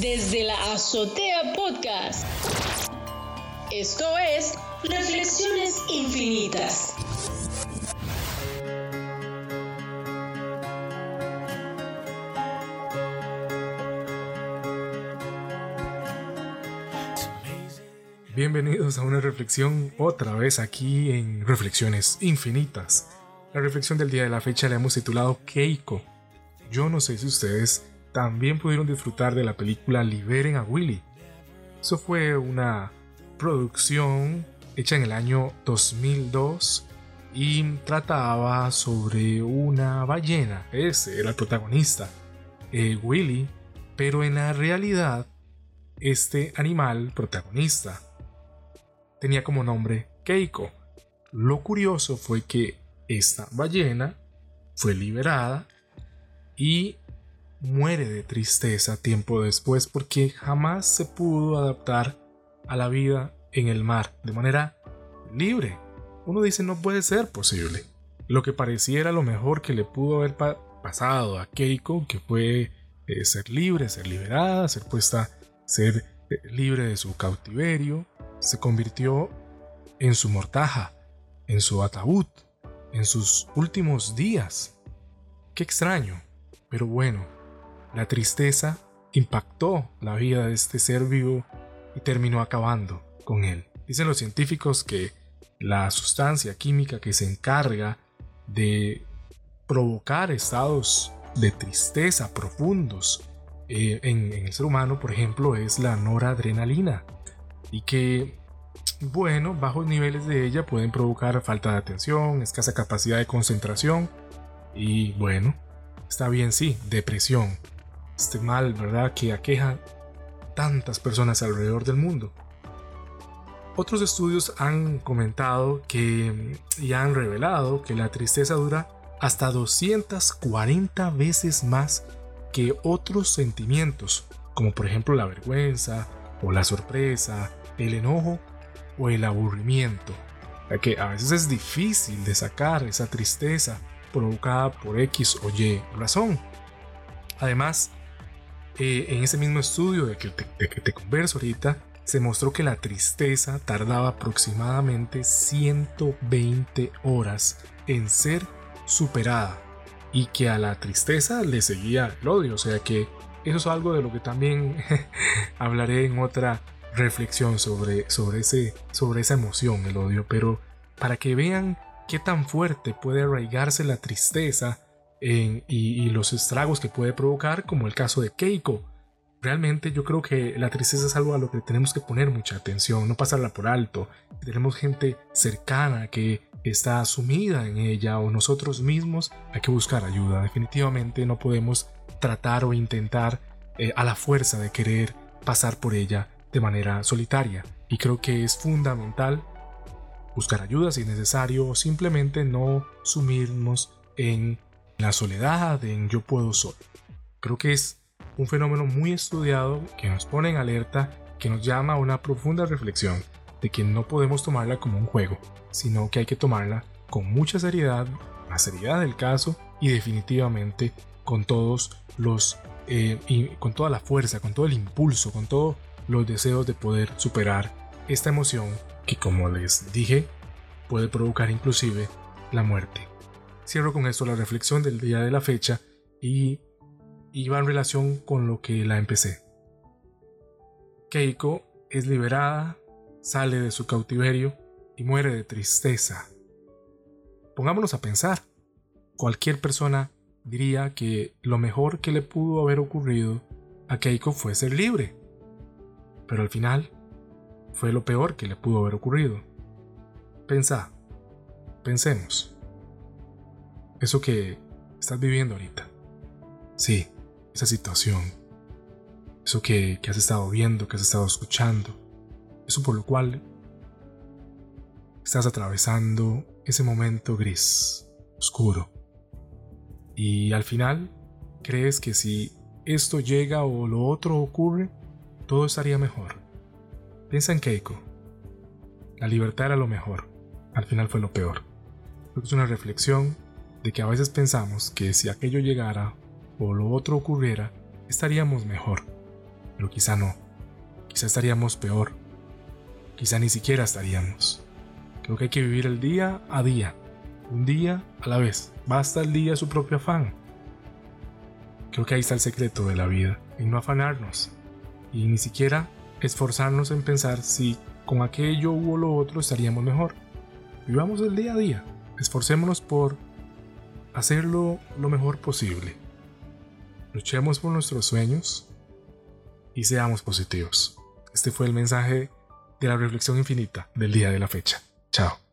desde la Azotea Podcast. Esto es Reflexiones Infinitas. Bienvenidos a una reflexión otra vez aquí en Reflexiones Infinitas. La reflexión del día de la fecha la hemos titulado Keiko. Yo no sé si ustedes también pudieron disfrutar de la película Liberen a Willy. Eso fue una producción hecha en el año 2002 y trataba sobre una ballena. Ese era el protagonista, eh, Willy, pero en la realidad este animal protagonista tenía como nombre Keiko. Lo curioso fue que esta ballena fue liberada y muere de tristeza tiempo después porque jamás se pudo adaptar a la vida en el mar de manera libre. Uno dice no puede ser posible. Lo que pareciera lo mejor que le pudo haber pasado a Keiko, que fue eh, ser libre, ser liberada, ser puesta, ser eh, libre de su cautiverio, se convirtió en su mortaja, en su ataúd, en sus últimos días. Qué extraño, pero bueno, la tristeza impactó la vida de este ser vivo y terminó acabando con él. Dicen los científicos que la sustancia química que se encarga de provocar estados de tristeza profundos eh, en, en el ser humano, por ejemplo, es la noradrenalina y que, bueno, bajos niveles de ella pueden provocar falta de atención, escasa capacidad de concentración y, bueno, está bien, sí, depresión, este mal, ¿verdad?, que aqueja tantas personas alrededor del mundo. Otros estudios han comentado que y han revelado que la tristeza dura hasta 240 veces más que otros sentimientos, como por ejemplo la vergüenza o la sorpresa, el enojo o el aburrimiento. Ya que a veces es difícil de sacar esa tristeza provocada por X o Y razón. Además, eh, en ese mismo estudio de que, te, converso ahorita, se mostró que la tristeza tardaba aproximadamente 120 horas en ser superada y que a la tristeza le seguía el odio, o sea que eso es algo de lo que también hablaré en otra reflexión sobre, sobre, ese, sobre esa emoción, el odio, pero para que vean qué tan fuerte puede arraigarse la tristeza y, los estragos que puede provocar, como el caso de Keiko. Realmente yo creo que la tristeza es algo a lo que tenemos que poner mucha atención, no pasarla por alto. Tenemos gente cercana que está sumida en ella o nosotros mismos hay que buscar ayuda. Definitivamente no podemos tratar o intentar eh, a la fuerza de querer pasar por ella de manera solitaria. Y creo que es fundamental buscar ayuda si es necesario o simplemente no sumirnos en la soledad, en yo puedo solo. Creo que es un fenómeno muy estudiado que nos pone en alerta, que nos llama a una profunda reflexión de que no podemos tomarla como un juego, sino que hay que tomarla con mucha seriedad, la seriedad del caso y definitivamente con todos los eh, y con toda la fuerza, con todo el impulso, con todos los deseos de poder superar esta emoción que como les dije puede provocar inclusive la muerte. Cierro con esto la reflexión del día de la fecha y, va en relación con lo que la empecé. Keiko es liberada, sale de su cautiverio y muere de tristeza. Pongámonos a pensar. Cualquier persona diría que lo mejor que le pudo haber ocurrido a Keiko fue ser libre. Pero al final fue lo peor que le pudo haber ocurrido. Pensá, pensemos eso que estás viviendo ahorita. Sí, esa situación. Eso que, has estado viendo, que has estado escuchando. Eso por lo cual estás atravesando ese momento gris, oscuro. Y al final crees que si esto llega o lo otro ocurre, todo estaría mejor. Piensa en Keiko. La libertad era lo mejor. Al final fue lo peor. es una reflexión de que a veces pensamos que si aquello llegara o lo otro ocurriera, estaríamos mejor. pero quizá no. Quizá estaríamos peor. Quizá ni siquiera estaríamos. Creo que hay que vivir el día a día, un día a la vez. Basta el día su propio afán. Creo que ahí está el secreto de la vida, en no afanarnos y ni siquiera esforzarnos en pensar si con aquello u lo otro estaríamos mejor. Vivamos el día a día, esforcémonos por hacerlo lo mejor posible. Luchemos por nuestros sueños y seamos positivos. Este fue el mensaje de la reflexión infinita del día de la fecha. Chao.